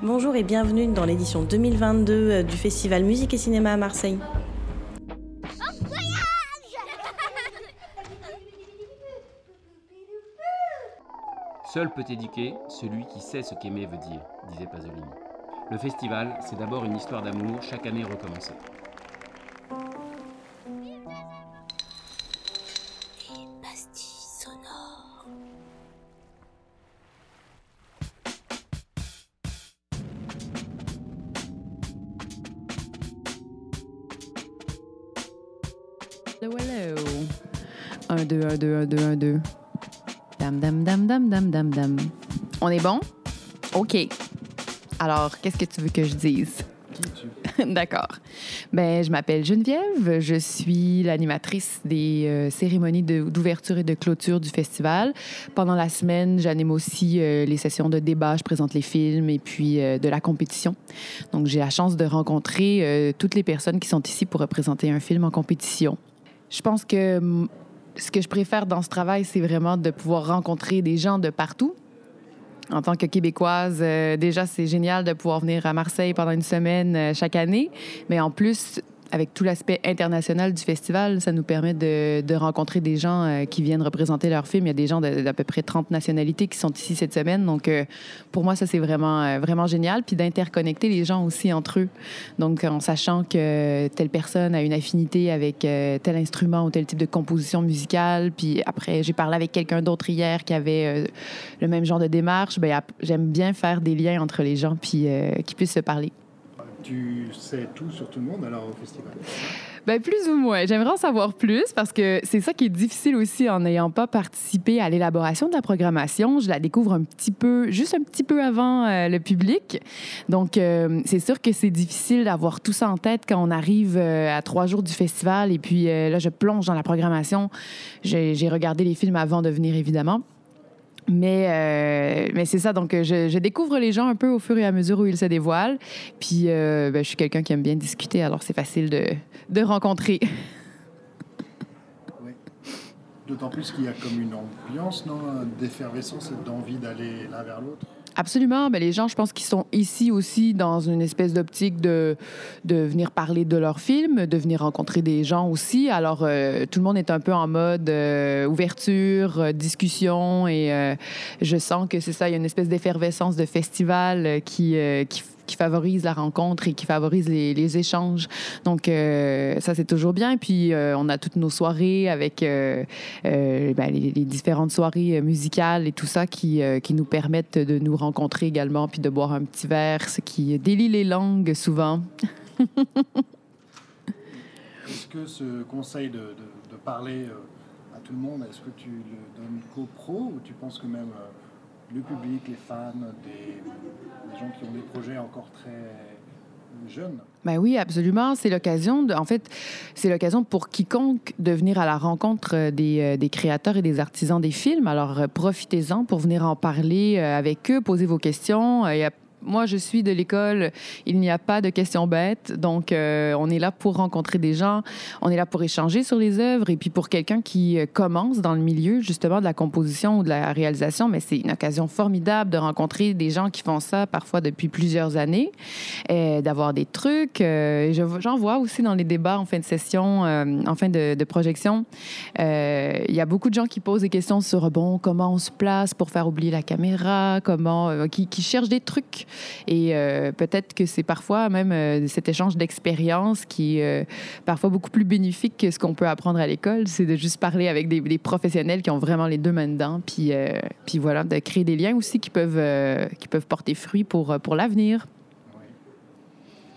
Bonjour et bienvenue dans l'édition 2022 euh, du Festival Musique et Cinéma à Marseille. Seul peut éduquer celui qui sait ce qu'aimer veut dire, disait Pasolini. Le festival, c'est d'abord une histoire d'amour chaque année recommencée. 1, 2, 1, 2, 1, 2, 1, 2. Dam, dam, dam, dam, dam, dam, dam. On est bon? OK. Alors, qu'est-ce que tu veux que je dise? D'accord. Ben, je m'appelle Geneviève. Je suis l'animatrice des euh, cérémonies d'ouverture et de clôture du festival. Pendant la semaine, j'anime aussi euh, les sessions de débat, je présente les films et puis euh, de la compétition. Donc, j'ai la chance de rencontrer toutes les personnes qui sont ici pour représenter un film en compétition. Je pense que ce que je préfère dans ce travail, c'est vraiment de pouvoir rencontrer des gens de partout. En tant que Québécoise, euh, déjà, c'est génial de pouvoir venir à Marseille pendant une semaine euh, chaque année. Mais en plus, avec tout l'aspect international du festival, ça nous permet de, rencontrer des gens euh, qui viennent représenter leur film. Il y a des gens d'à peu près 30 nationalités qui sont ici cette semaine. Donc, euh, pour moi, ça, c'est vraiment, euh, vraiment génial. Puis d'interconnecter les gens aussi entre eux. Donc, en sachant que telle personne a une affinité avec euh, tel instrument ou tel type de composition musicale. Puis après, j'ai parlé avec quelqu'un d'autre hier qui avait le même genre de démarche. Ben, j'aime bien faire des liens entre les gens puis qu'ils puissent se parler. Tu sais tout sur tout le monde alors au festival Ben, plus ou moins. J'aimerais en savoir plus parce que c'est ça qui est difficile aussi en n'ayant pas participé à l'élaboration de la programmation. Je la découvre un petit peu, juste un petit peu avant euh, le public. Donc, euh, c'est sûr que c'est difficile d'avoir tout ça en tête quand on arrive euh, à trois jours du festival et puis là, je plonge dans la programmation. J'ai regardé les films avant de venir, évidemment. Mais, euh, mais c'est ça, donc euh, je, découvre les gens un peu au fur et à mesure où ils se dévoilent. Puis euh, ben, je suis quelqu'un qui aime bien discuter, alors c'est facile de, de rencontrer. Oui. D'autant plus qu'il y a comme une ambiance, non D'effervescence et d'envie d'aller l'un vers l'autre. Absolument. Ben, les gens, je pense qu'ils sont ici aussi dans une espèce d'optique de, de venir parler de leur film, de venir rencontrer des gens aussi. Alors, euh, tout le monde est un peu en mode euh, ouverture, euh, discussion et euh, je sens que c'est ça, il y a une espèce d'effervescence de festival euh, qui, qui, qui favorise la rencontre et qui favorise les, échanges. Donc, euh, ça, c'est toujours bien. Puis, euh, on a toutes nos soirées avec euh, ben, les, différentes soirées musicales et tout ça qui, qui nous permettent de nous rencontrer également puis de boire un petit verre, ce qui délie les langues souvent. Est-ce que ce conseil de, parler à tout le monde, est-ce que tu le donnes co-pro ou tu penses que même le public, les fans, des, gens qui ont des projets encore très jeunes Ben oui, absolument. C'est l'occasion, en fait, c'est l'occasion pour quiconque de venir à la rencontre euh, des, euh, des créateurs et des artisans des films. Alors, euh, profitez-en pour venir en parler avec eux, poser vos questions. Moi, je suis de l'école, il n'y a pas de questions bêtes. Donc, euh, on est là pour rencontrer des gens, on est là pour échanger sur les œuvres. Et puis, pour quelqu'un qui euh, commence dans le milieu, justement, de la composition ou de la réalisation, mais c'est une occasion formidable de rencontrer des gens qui font ça parfois depuis plusieurs années, et d'avoir des trucs. Euh, je- J'en vois aussi dans les débats en fin de session, euh, en fin de, projection. Euh, Il y a beaucoup de gens qui posent des questions sur, bon, comment on se place pour faire oublier la caméra, comment, euh, qui cherchent des trucs. Et euh, peut-être que c'est parfois même euh, cet échange d'expérience qui est euh, parfois beaucoup plus bénéfique que ce qu'on peut apprendre à l'école. C'est de juste parler avec des, des professionnels qui ont vraiment les deux mains dedans. Puis, puis voilà, de créer des liens aussi qui peuvent, qui peuvent porter fruit pour, pour l'avenir.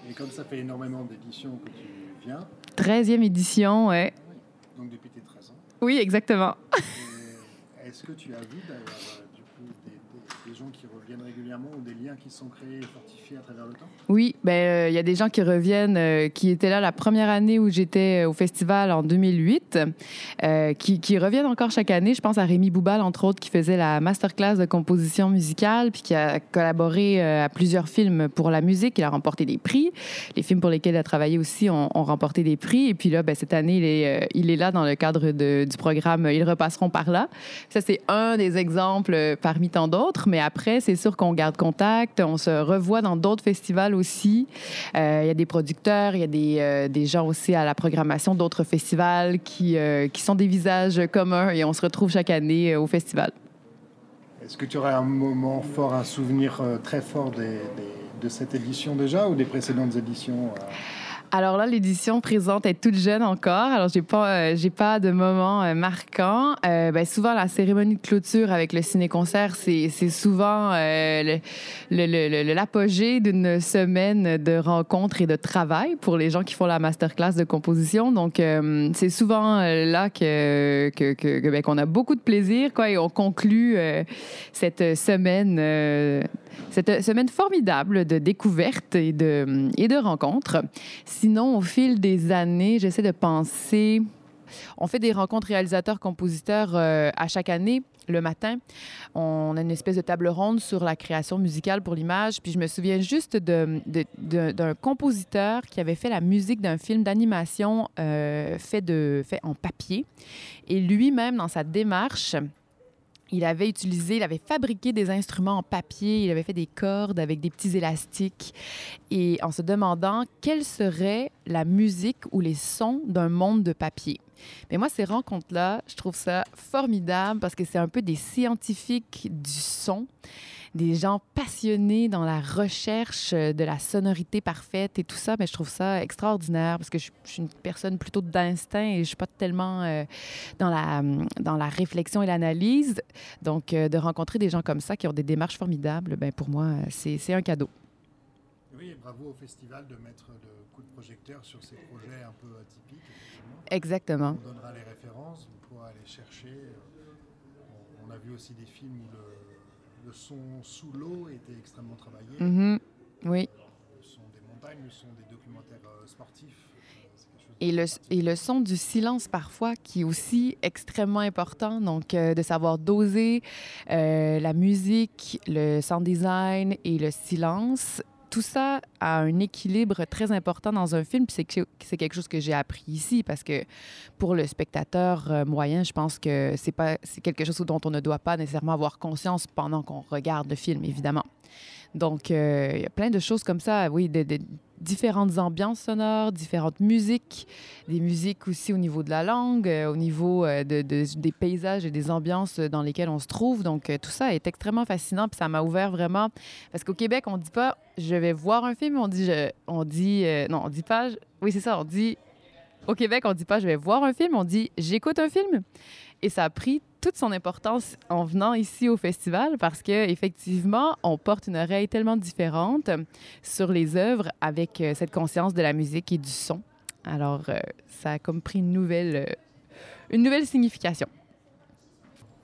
Et comme ça fait énormément d'éditions que tu viens, 13e édition, ouais. donc depuis tes 13 ans, Oui, exactement. est-ce que tu as vu d'ailleurs du coup des, des- gens qui reviennent régulièrement ou des liens qui sont créés et fortifiés à travers le temps Oui, ben euh, il y a des gens qui reviennent, euh, qui étaient là la première année où j'étais euh, au festival en 2008, euh, qui, reviennent encore chaque année. Je pense à Rémi Boubal, entre autres, qui faisait la masterclass de composition musicale, puis qui a collaboré à plusieurs films pour la musique. Il a remporté des prix. Les films pour lesquels il a travaillé aussi ont, remporté des prix. Et puis là, ben, cette année, il est, il là dans le cadre du programme Ils repasseront par là. Ça, c'est un des exemples parmi tant d'autres. mais après, c'est sûr qu'on garde contact, on se revoit dans d'autres festivals aussi. Euh, il y a des producteurs, il y a des, euh, des, gens aussi à la programmation d'autres festivals qui, euh, qui sont des visages communs et on se retrouve chaque année au festival. Est-ce que tu aurais un moment fort, un souvenir très fort de cette édition déjà ou des précédentes éditions alors là, l'édition présente est toute jeune encore. Alors, j'ai pas, euh, j'ai pas de moment euh, marquant. Euh, ben, souvent, la cérémonie de clôture avec le ciné-concert, c'est, c'est souvent le, le, l'apogée d'une semaine de rencontres et de travail pour les gens qui font la masterclass de composition. Donc, c'est souvent là que, que, que ben, qu'on a beaucoup de plaisir, quoi, et on conclut cette semaine cette semaine formidable de découvertes et de, rencontres. Sinon, au fil des années, j'essaie de penser. On fait des rencontres réalisateurs-compositeurs euh, à chaque année le matin. On a une espèce de table ronde sur la création musicale pour l'image. Puis je me souviens juste d'un compositeur qui avait fait la musique d'un film d'animation euh, fait, fait en papier. Et lui-même, dans sa démarche, il avait utilisé, il avait fabriqué des instruments en papier, il avait fait des cordes avec des petits élastiques et en se demandant quelle serait la musique ou les sons d'un monde de papier. Mais moi, ces rencontres-là, je trouve ça formidable parce que c'est un peu des scientifiques du son des gens passionnés dans la recherche de la sonorité parfaite et tout ça, mais je trouve ça extraordinaire parce que je, suis une personne plutôt d'instinct et je suis pas tellement euh, dans, la, dans la réflexion et l'analyse. Donc, euh, de rencontrer des gens comme ça qui ont des démarches formidables, ben, pour moi, c'est un cadeau. Oui, et bravo au festival de mettre le coup de projecteur sur ces projets un peu atypiques. Exactement. On donnera les références, vous pourrez aller chercher. Euh, on a vu aussi des films où le, le son sous l'eau était extrêmement travaillé. Mhm. Oui. Le son des montagnes, le son des documentaires euh, sportifs. Et le, et le, son du silence parfois qui est aussi extrêmement important. Donc, euh, de savoir doser euh, la musique, le sound design et le silence tout ça a un équilibre très important dans un film. C'est quelque chose que j'ai appris ici parce que pour le spectateur euh, moyen, je pense que c'est quelque chose dont on ne doit pas nécessairement avoir conscience pendant qu'on regarde le film, évidemment. Donc, euh, il y a plein de choses comme ça, oui, différentes ambiances sonores, différentes musiques, des musiques aussi au niveau de la langue, euh, au niveau euh, de, des paysages et des ambiances dans lesquelles on se trouve. Donc, tout ça est extrêmement fascinant, puis ça m'a ouvert vraiment. Parce qu'au Québec, on dit pas je vais voir un film, on dit je, on dit on dit pas. Oui, c'est ça, on dit au Québec, on dit pas je vais voir un film, on dit j'écoute un film. Et ça a pris toute son importance en venant ici au festival parce que effectivement, on porte une oreille tellement différente sur les œuvres avec euh, cette conscience de la musique et du son. Alors, euh, ça a comme pris une nouvelle, euh, une nouvelle signification.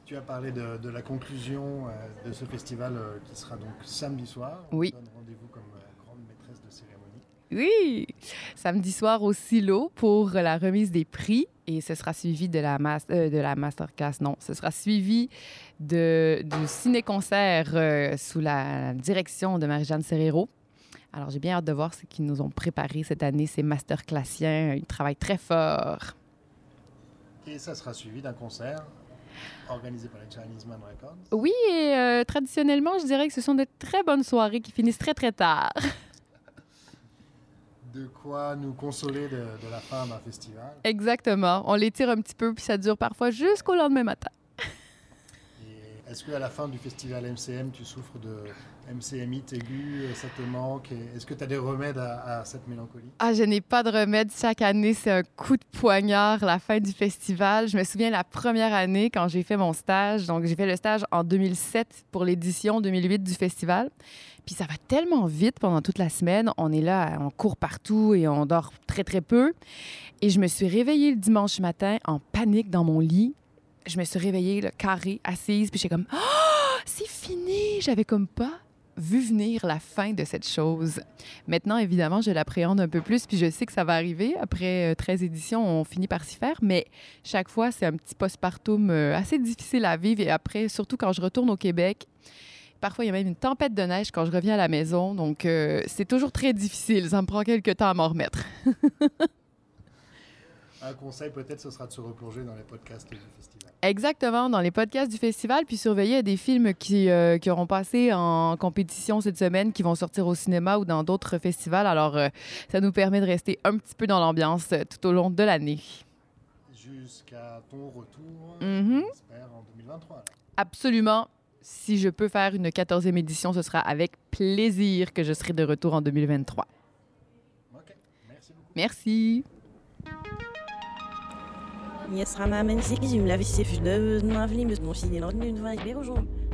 Tu as parlé de, la conclusion de ce festival qui sera donc samedi soir. Oui. On donne rendez-vous comme grande maîtresse de cérémonie. Oui, samedi soir au silo pour la remise des prix et ce sera suivi de la, euh, de la masterclass. Non, ce sera suivi de, du ciné-concert euh, sous la direction de Marie-Jeanne Serrero. Alors, j'ai bien hâte de voir ce qu'ils nous ont préparé cette année, ces masterclassiens. Ils travaillent très fort. Et ça sera suivi d'un concert organisé par les Chinese Man Records. Oui, et euh, traditionnellement, je dirais que ce sont de très bonnes soirées qui finissent très, très tard. de quoi nous consoler de, la fin d'un festival. Exactement. On les tire un petit peu, puis ça dure parfois jusqu'au lendemain matin. Est-ce qu'à la fin du festival MCM, tu souffres de MCMite aigu, ça te manque Est-ce que tu as des remèdes à, cette mélancolie? Ah, je n'ai pas de remède. Chaque année, c'est un coup de poignard, la fin du festival. Je me souviens la première année quand j'ai fait mon stage. Donc, j'ai fait le stage en 2007 pour l'édition 2008 du festival. Puis ça va tellement vite pendant toute la semaine. On est là, on court partout et on dort très, très peu. Et je me suis réveillée le dimanche matin en panique dans mon lit. Je me suis réveillée, le carré, assise, puis j'ai comme oh, c'est fini! J'avais comme pas vu venir la fin de cette chose. Maintenant, évidemment, je l'appréhende un peu plus, puis je sais que ça va arriver. Après 13 euh, éditions, on finit par s'y faire, mais chaque fois, c'est un petit postpartum euh, assez difficile à vivre. Et après, surtout quand je retourne au Québec, Parfois, il y a même une tempête de neige quand je reviens à la maison. Donc, euh, c'est toujours très difficile. Ça me prend quelques temps à m'en remettre. Un conseil peut-être, ce sera de se replonger dans les podcasts du festival. Exactement, dans les podcasts du festival, puis surveiller des films qui, euh, qui auront passé en compétition cette semaine, qui vont sortir au cinéma ou dans d'autres festivals. Alors, euh, ça nous permet de rester un petit peu dans l'ambiance euh, tout au long de l'année. Jusqu'à ton retour, Mhm. j'espère, en 2023. alors. Absolument. Si je peux faire une 14e édition, ce sera avec plaisir que je serai de retour en 2023. Ok, merci beaucoup. Merci. Yes, Rama Mensik, j'ai eu la vie, c'est fut de ma vie, mais mon fils est.